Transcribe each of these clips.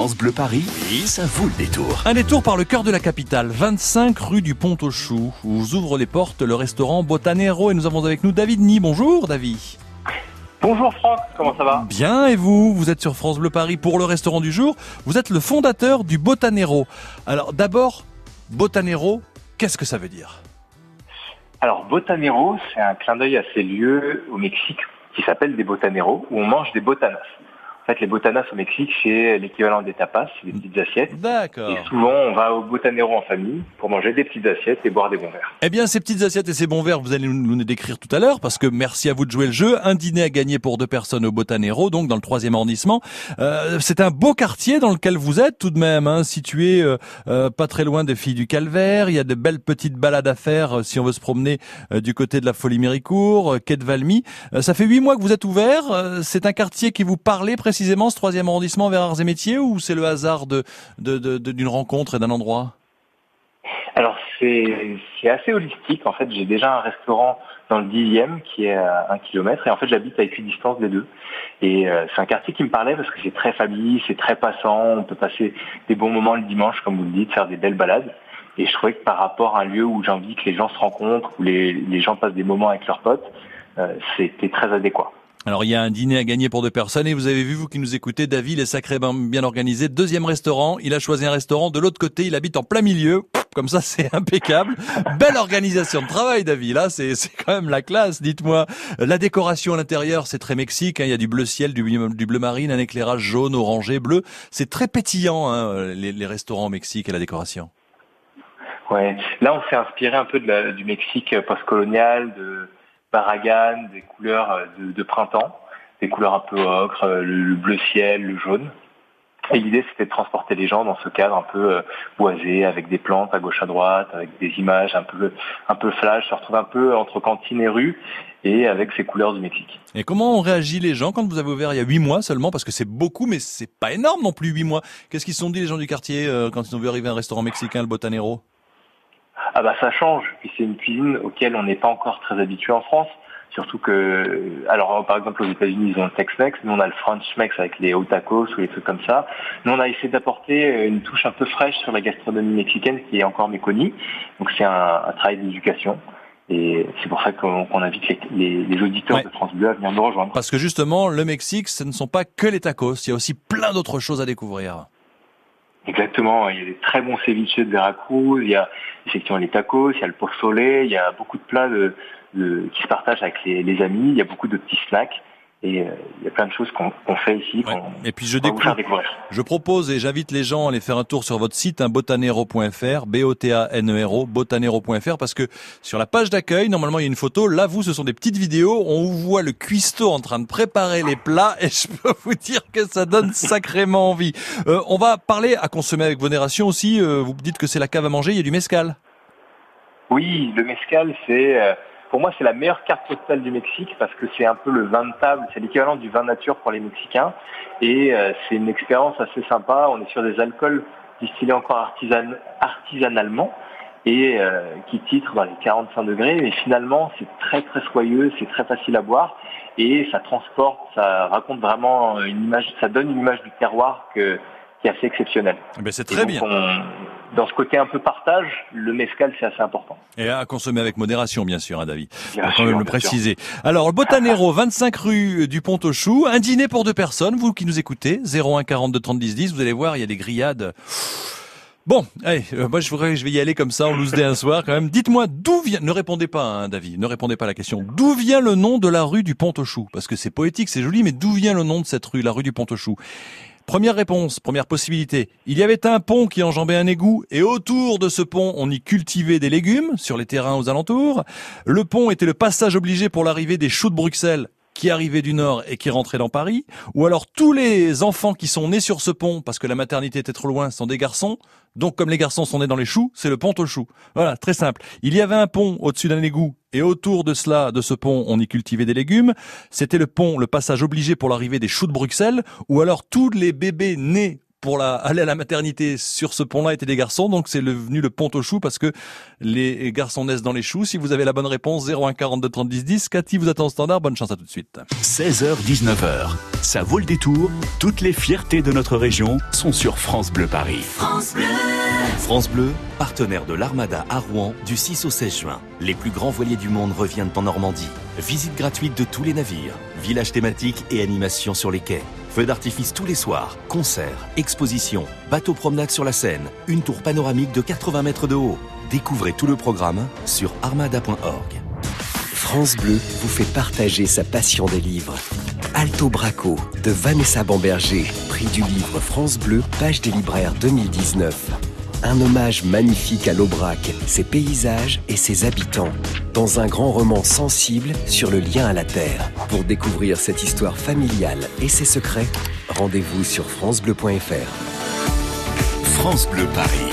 France Bleu Paris, et ça vaut le détour. Un détour par le cœur de la capitale, 25 rue du Pont aux Choux, où ouvre les portes le restaurant Botanero et nous avons avec nous David Ni. Bonjour David. Bonjour Franck, comment ça va? Bien et vous? Vous êtes sur France Bleu Paris pour le restaurant du jour. Vous êtes le fondateur du Botanero. Alors d'abord, Botanero, qu'est-ce que ça veut dire? Alors Botanero, c'est un clin d'œil à ces lieux au Mexique qui s'appellent des Botaneros, où on mange des botanas. Fait, les botanas au Mexique, c'est l'équivalent des tapas, des petites assiettes. D'accord. Et souvent, on va au botanero en famille pour manger des petites assiettes et boire des bons verres. Eh bien, ces petites assiettes et ces bons verres, vous allez nous les décrire tout à l'heure, parce que merci à vous de jouer le jeu. Un dîner à gagner pour deux personnes au Botanero, donc dans le troisième arrondissement. Euh, c'est un beau quartier dans lequel vous êtes tout de même, hein, situé euh, euh, pas très loin des Filles du Calvaire. Il y a de belles petites balades à faire si on veut se promener du côté de la Folie Méricourt, quai de Valmy. ça fait huit mois que vous êtes ouvert. c'est un quartier qui vous parlait précisément, ce troisième arrondissement vers Arts et Métiers ou c'est le hasard de, d'une rencontre et d'un endroit? Alors c'est, assez holistique. En fait, j'ai déjà un restaurant dans le dixième qui est à un kilomètre et en fait j'habite à équidistance des deux. Et euh, c'est un quartier qui me parlait parce que c'est très famille, c'est très passant, on peut passer des bons moments le dimanche comme vous le dites, faire des belles balades. Et je trouvais que par rapport à un lieu où j'ai envie que les gens se rencontrent, où les, gens passent des moments avec leurs potes, euh, c'était très adéquat. Alors il y a un dîner à gagner pour deux personnes et vous avez vu, vous qui nous écoutez, David est sacrément bien organisé. Deuxième restaurant, il a choisi un restaurant de l'autre côté, il habite en plein milieu. Comme ça, c'est impeccable. Belle organisation de travail, David. Là, c'est quand même la classe. Dites-moi, la décoration à l'intérieur, c'est très mexique. Hein. Il y a du bleu ciel, du, bleu marine, un éclairage jaune, orangé, bleu. C'est très pétillant, hein, les, restaurants au Mexique et la décoration. Ouais. Là, on s'est inspiré un peu du Mexique postcolonial, de Barragan, des couleurs euh, de, printemps, des couleurs un peu ocre, euh, le, bleu ciel, le jaune. Et l'idée, c'était de transporter les gens dans ce cadre un peu euh, boisé, avec des plantes à gauche à droite, avec des images un peu un peu flash, se retrouve un peu entre cantine et rue, et avec ces couleurs du Mexique. Et comment ont réagi les gens quand vous avez ouvert il y a huit mois seulement? Parce que c'est beaucoup, mais c'est pas énorme non plus huit mois. Qu'est-ce qu'ils se sont dit les gens du quartier quand ils ont vu arriver un restaurant mexicain, le Botanero? Ah bah ça change. Puis c'est une cuisine auquel on n'est pas encore très habitué en France. Surtout que, alors par exemple aux États-Unis ils ont le Tex-Mex, nous on a le French Mex avec les hot tacos ou les trucs comme ça. Nous on a essayé d'apporter une touche un peu fraîche sur la gastronomie mexicaine qui est encore méconnue. Donc c'est un, travail d'éducation. Et c'est pour ça qu'on invite les, auditeurs de France Bleu à venir nous rejoindre. Parce que justement, le Mexique, ce ne sont pas que les tacos, il y a aussi plein d'autres choses à découvrir. Exactement, il y a des très bons ceviches de Veracruz, il y a effectivement les tacos, il y a le pozole, il y a beaucoup de plats qui se partagent avec les, amis, il y a beaucoup de petits snacks. Et euh, il y a plein de choses qu'on fait ici. Et puis je découvre. Je propose et j'invite les gens à aller faire un tour sur votre site, hein, botanero.fr, B-O-T-A-N-E-R-O, botanero.fr, parce que sur la page d'accueil, normalement il y a une photo. Là, vous, ce sont des petites vidéos. On vous voit le cuistot en train de préparer les plats, et je peux vous dire que ça donne sacrément envie. Euh, on va parler à consommer avec modération aussi. Euh, vous dites que c'est la cave à manger. Il y a du mescal. Oui, le mescal, c'est pour moi, c'est la meilleure carte postale du Mexique parce que c'est un peu le vin de table, c'est l'équivalent du vin nature pour les Mexicains. Et euh, c'est une expérience assez sympa. On est sur des alcools distillés encore artisanalement et euh, qui titrent dans les 45 degrés. Mais finalement, c'est très très soyeux, c'est très facile à boire et ça transporte, ça raconte vraiment une image, ça donne une image du terroir que qui est assez exceptionnel. Eh ben c'est très bien. Dans ce côté un peu partage, le mescal c'est assez important. Et à consommer avec modération, bien sûr, hein, David. Bien quand même le préciser. Alors, Botanero, 25 rue du Pont aux Choux, un dîner pour deux personnes, vous qui nous écoutez, 01 42 30 10 10, vous allez voir, il y a des grillades. Bon, allez, euh, moi je voudrais, je vais y aller comme ça, on loose un soir quand même. Dites-moi d'où vient, ne répondez pas, hein, David, ne répondez pas à la question. D'où vient le nom de la rue du Pont aux Choux Parce que c'est poétique, c'est joli, mais d'où vient le nom de cette rue, la rue du Pont aux Choux Première réponse, première possibilité. Il y avait un pont qui enjambait un égout et autour de ce pont, on y cultivait des légumes sur les terrains aux alentours. Le pont était le passage obligé pour l'arrivée des choux de Bruxelles qui arrivaient du Nord et qui rentraient dans Paris, ou alors tous les enfants qui sont nés sur ce pont parce que la maternité était trop loin sont des garçons, donc comme les garçons sont nés dans les choux, c'est le pont aux choux. Voilà, très simple. Il y avait un pont au-dessus d'un égout et autour de cela, de ce pont, on y cultivait des légumes. C'était le pont, le passage obligé pour l'arrivée des choux de Bruxelles, ou alors tous les bébés nés pour la, aller à la maternité sur ce pont-là étaient des garçons, donc c'est venu le pont aux choux parce que les garçons naissent dans les choux. Si vous avez la bonne réponse, 01 42 30 10 10. Cathy vous attend au standard. Bonne chance à tout de suite. 16h 19h. Ça vaut le détour. Toutes les fiertés de notre région sont sur France Bleu Paris. France Bleu. France Bleu, partenaire de l'Armada à Rouen du 6 au 16 juin. Les plus grands voiliers du monde reviennent en Normandie. Visite gratuite de tous les navires, village thématique et animation sur les quais. Feux d'artifice tous les soirs, concerts, expositions, bateaux promenade sur la Seine, une tour panoramique de 80 mètres de haut. Découvrez tout le programme sur armada.org. France Bleu vous fait partager sa passion des livres. Alto Braco de Vanessa Bamberger, prix du livre France Bleu, page des libraires 2019. Un hommage magnifique à l'Aubrac, ses paysages et ses habitants, dans un grand roman sensible sur le lien à la terre. Pour découvrir cette histoire familiale et ses secrets, rendez-vous sur francebleu.fr. France Bleu Paris.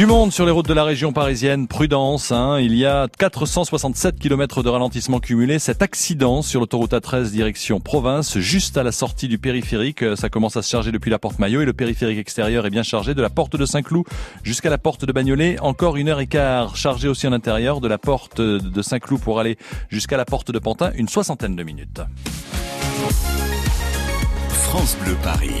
Du monde sur les routes de la région parisienne, prudence, hein, il y a 467 km de ralentissement cumulé. Cet accident sur l'autoroute A13 direction province, juste à la sortie du périphérique, ça commence à se charger depuis la porte Maillot et le périphérique extérieur est bien chargé de la porte de Saint-Cloud jusqu'à la porte de Bagnolet. Encore une heure et quart chargé aussi en intérieur de la porte de Saint-Cloud pour aller jusqu'à la porte de Pantin, une soixantaine de minutes. France Bleu Paris.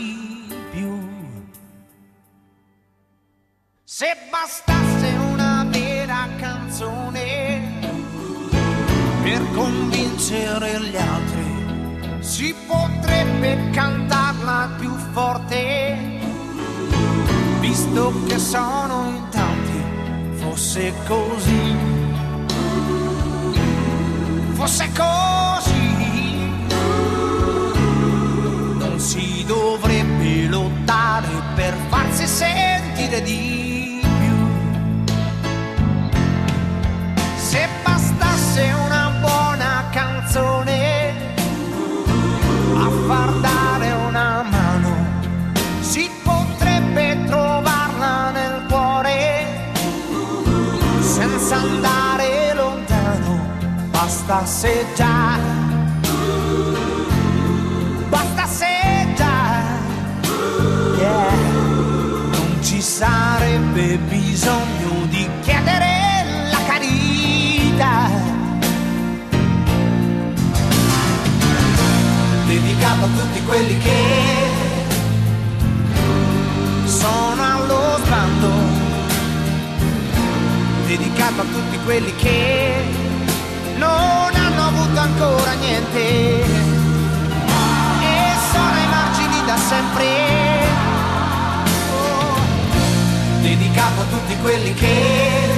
Se bastasse una vera canzone per convincere gli altri, si potrebbe cantarla più forte, visto che sono in tanti, fosse così, fosse così, non si dovrebbe lottare per farsi sentire di Bastasse già, bastasse già, yeah. non ci sarebbe bisogno di chiedere vita dedicato a tutti quelli che sono allo sbando. Dedicato a tutti quelli che non ancora niente. E sono ai margini da sempre. Oh, dedicato a tutti quelli che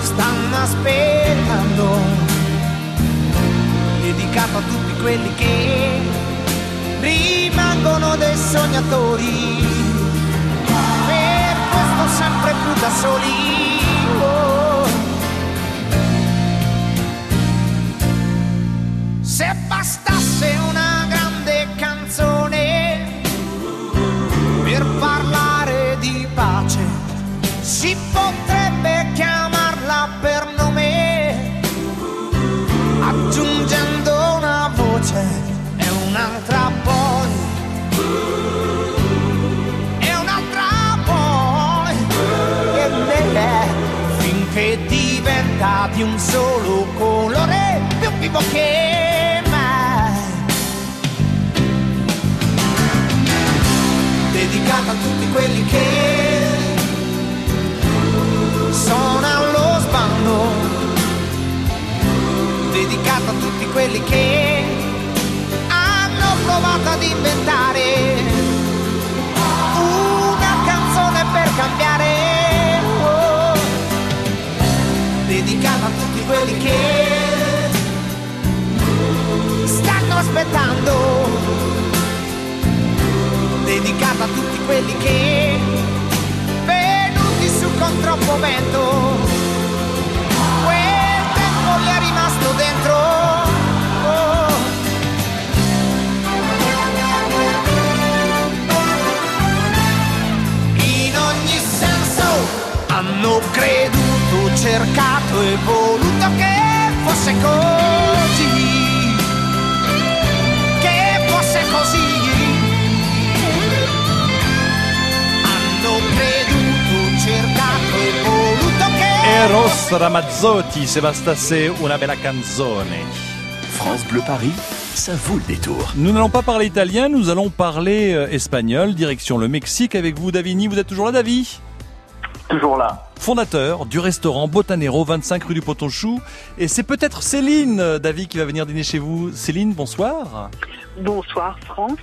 stanno aspettando, dedicato a tutti quelli che rimangono dei sognatori, per questo sempre più da soli. Quelli che sono allo sbando tutti quelli che hanno provato ad inventare una canzone per cambiare. Oh, dedicata a tutti quelli che stanno aspettando. Dedicata a tutti quelli che Eros Ramazzotti, se bastasse una bella canzone. France Bleu Paris, ça vaut le détour. Nous n'allons pas parler italien, nous allons parler euh, espagnol, direction le Mexique avec vous Davini. Vous êtes toujours là Davi? Toujours là. Fondateur du restaurant Botanero, 25 rue du Potonchou. Et c'est peut-être Céline, euh, David, qui va venir dîner chez vous. Céline, bonsoir. Bonsoir Franck,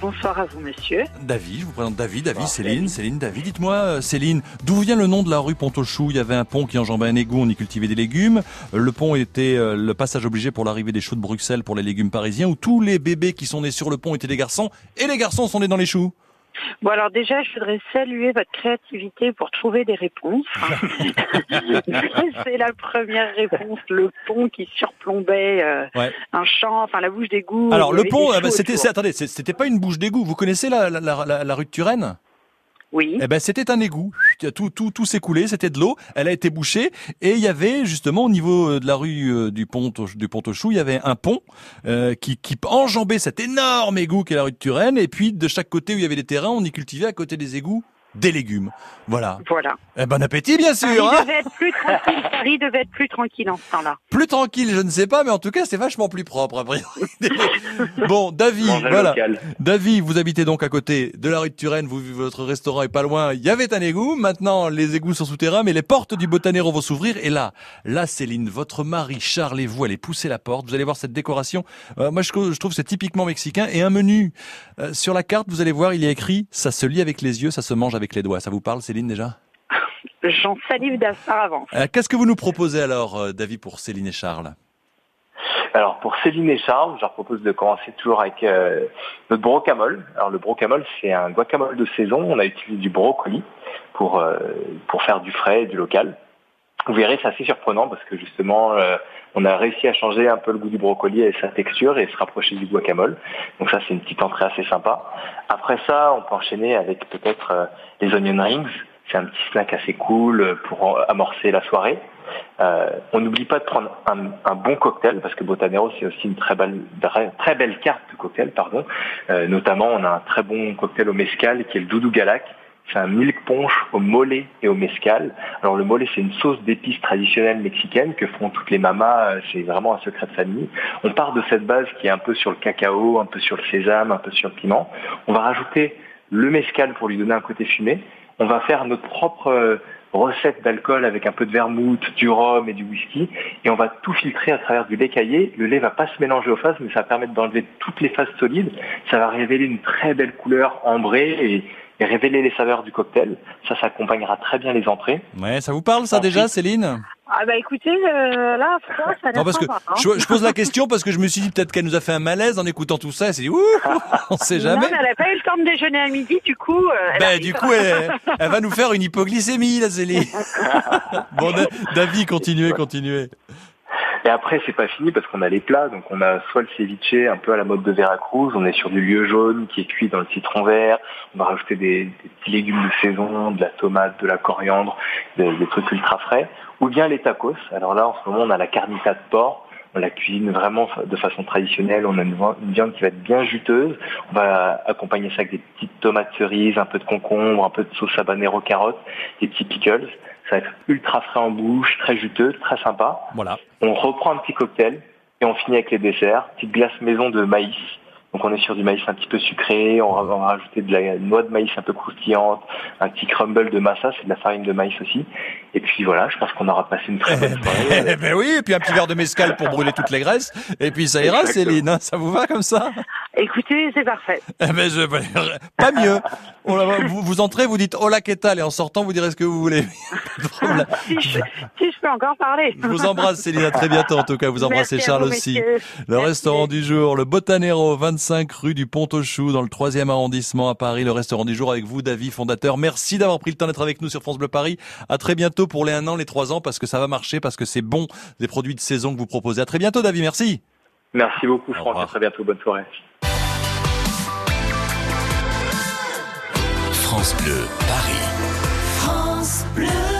bonsoir à vous monsieur. David, je vous présente David, David, Céline, Céline, David. Dites-moi euh, Céline, d'où vient le nom de la rue Pontochou Il y avait un pont qui enjambait un égout, on y cultivait des légumes. Euh, Le pont était le passage obligé pour l'arrivée des choux de Bruxelles pour les légumes parisiens, où tous les bébés qui sont nés sur le pont étaient des garçons, et les garçons sont nés dans les choux. Bon alors déjà je voudrais saluer votre créativité pour trouver des réponses. C'est la première réponse, le pont qui surplombait euh, Ouais. un champ, enfin la bouche d'égout. Alors le pont, euh, bah, c'était, attendez, c'était pas une bouche d'égout. Vous connaissez la, la, la- la- la rue de Turenne? Oui. Eh ben, c'était un égout. Tout, tout, tout s'écoulait, c'était de l'eau. Elle a été bouchée et il y avait justement au niveau euh, de la rue euh, du pont du pont Chou, il y avait un pont euh, qui, qui enjambait cet énorme égout qu'est la rue de Turenne. Et puis de chaque côté où il y avait des terrains, on y cultivait à côté des égouts des légumes. Voilà. Voilà. Eh bon appétit, bien sûr. Paris hein devait être plus tranquille. Paris devait être plus tranquille en ce temps-là. plus tranquille, je ne sais pas, mais en tout cas, c'est vachement plus propre. a priori. bon, David, voilà. local. David, vous habitez donc à côté de la rue de Turenne, vous, votre restaurant est pas loin, il y avait un égout, maintenant les égouts sont souterrains, mais les portes du Botanero vont s'ouvrir, et là, là Céline, votre mari Charles et vous allez pousser la porte, vous allez voir cette décoration, Euh, moi je, trouve- je trouve que c'est typiquement mexicain, et un menu, Euh, sur la carte, vous allez voir, il y a écrit, ça se lit avec les yeux, ça se mange avec les doigts, ça vous parle Céline déjà J'en salive d'affaires avant. Euh, Qu'est-ce que vous nous proposez alors, euh, David, pour Céline et Charles? Alors pour Céline et Charles, je leur propose de commencer toujours avec euh, notre brocamole. Alors le brocamole, c'est un guacamole de saison. On a utilisé du brocoli pour euh, pour faire du frais et du local. Vous verrez, c'est assez surprenant parce que justement, euh, on a réussi à changer un peu le goût du brocoli et sa texture et se rapprocher du guacamole. Donc ça, c'est une petite entrée assez sympa. Après ça, on peut enchaîner avec peut-être euh, les onion rings. C'est un petit snack assez cool euh, pour amorcer la soirée. Euh, on n'oublie pas de prendre un, un bon cocktail parce que Botanero c'est aussi une très belle, très, belle carte de cocktail, pardon. Euh, notamment, on a un très bon cocktail au mezcal qui est le Doudou Galac. C'est un milk punch au mollet et au mezcal. Alors le mollet c'est une sauce d'épices traditionnelle mexicaine que font toutes les mamas. euh, C'est vraiment un secret de famille. On part de cette base qui est un peu sur le cacao, un peu sur le sésame, un peu sur le piment. On va rajouter le mezcal pour lui donner un côté fumé. On va faire notre propre euh, recette d'alcool avec un peu de vermouth, du rhum et du whisky, et on va tout filtrer à travers du lait caillé. Le lait va pas se mélanger aux phases, mais ça va permettre d'enlever toutes les phases solides. Ça va révéler une très belle couleur ambrée et, et révéler les saveurs du cocktail. Ça, ça accompagnera très bien les entrées. Ouais, ça vous parle ça Ensuite- déjà, Céline? Ah bah écoutez, euh, là, ça, ça Non, parce que hein. je, je pose la question parce que je me suis dit peut-être qu'elle nous a fait un malaise en écoutant tout ça. Elle s'est dit, ouh, on sait jamais. Non, mais elle n'a pas eu le temps de déjeuner à midi, du coup. euh, elle Ben, du coup, elle, elle va nous faire une hypoglycémie, la Céline. bon, Da- David, continuez, continuez. Et après, c'est pas fini parce qu'on a les plats. Donc, on a soit le ceviche, un peu à la mode de Veracruz. On est sur du lieu jaune qui est cuit dans le citron vert. On va rajouter des, petits légumes de saison, de la tomate, de la coriandre, des trucs ultra frais. Ou bien les tacos. Alors là, en ce moment, on a la carnita de porc. On la cuisine vraiment de façon traditionnelle. On a une vi- une viande qui va être bien juteuse. On va accompagner ça avec des petites tomates cerises, un peu de concombre, un peu de sauce habanero carotte, des petits pickles. Ça va être ultra frais en bouche, très juteux, très sympa. Voilà. On reprend un petit cocktail et on finit avec les desserts. Petite glace maison de maïs. Donc on est sur du maïs un petit peu sucré, on va, rajouter de la noix de maïs un peu croustillante, un petit crumble de massa, c'est de la farine de maïs aussi. Et puis voilà, je pense qu'on aura passé une très bonne soirée. Eh ben oui, et puis un petit verre de mescal pour brûler toutes les graisses. Et puis ça ira, Céline, hein, ça vous va comme ça? Écoutez, c'est parfait. Eh ben je, pas mieux. Vous, vous entrez, vous dites hola qu'est et en sortant vous direz ce que vous voulez. si, je, si, je, peux encore parler. Je vous embrasse Céline, à très bientôt en tout cas. Vous embrassez Charles aussi. Le restaurant du jour, le Botanero, 25 rue du Pont-aux-Choux, dans le 3e arrondissement à Paris. Le restaurant du jour avec vous, David, fondateur. Merci d'avoir pris le temps d'être avec nous sur France Bleu Paris. À très bientôt pour les 1 an, les 3 ans, parce que ça va marcher, parce que c'est bon, des produits de saison que vous proposez. À très bientôt David, merci. Merci beaucoup Franck, à très bientôt, bonne soirée. France Bleu, Paris. France Bleu.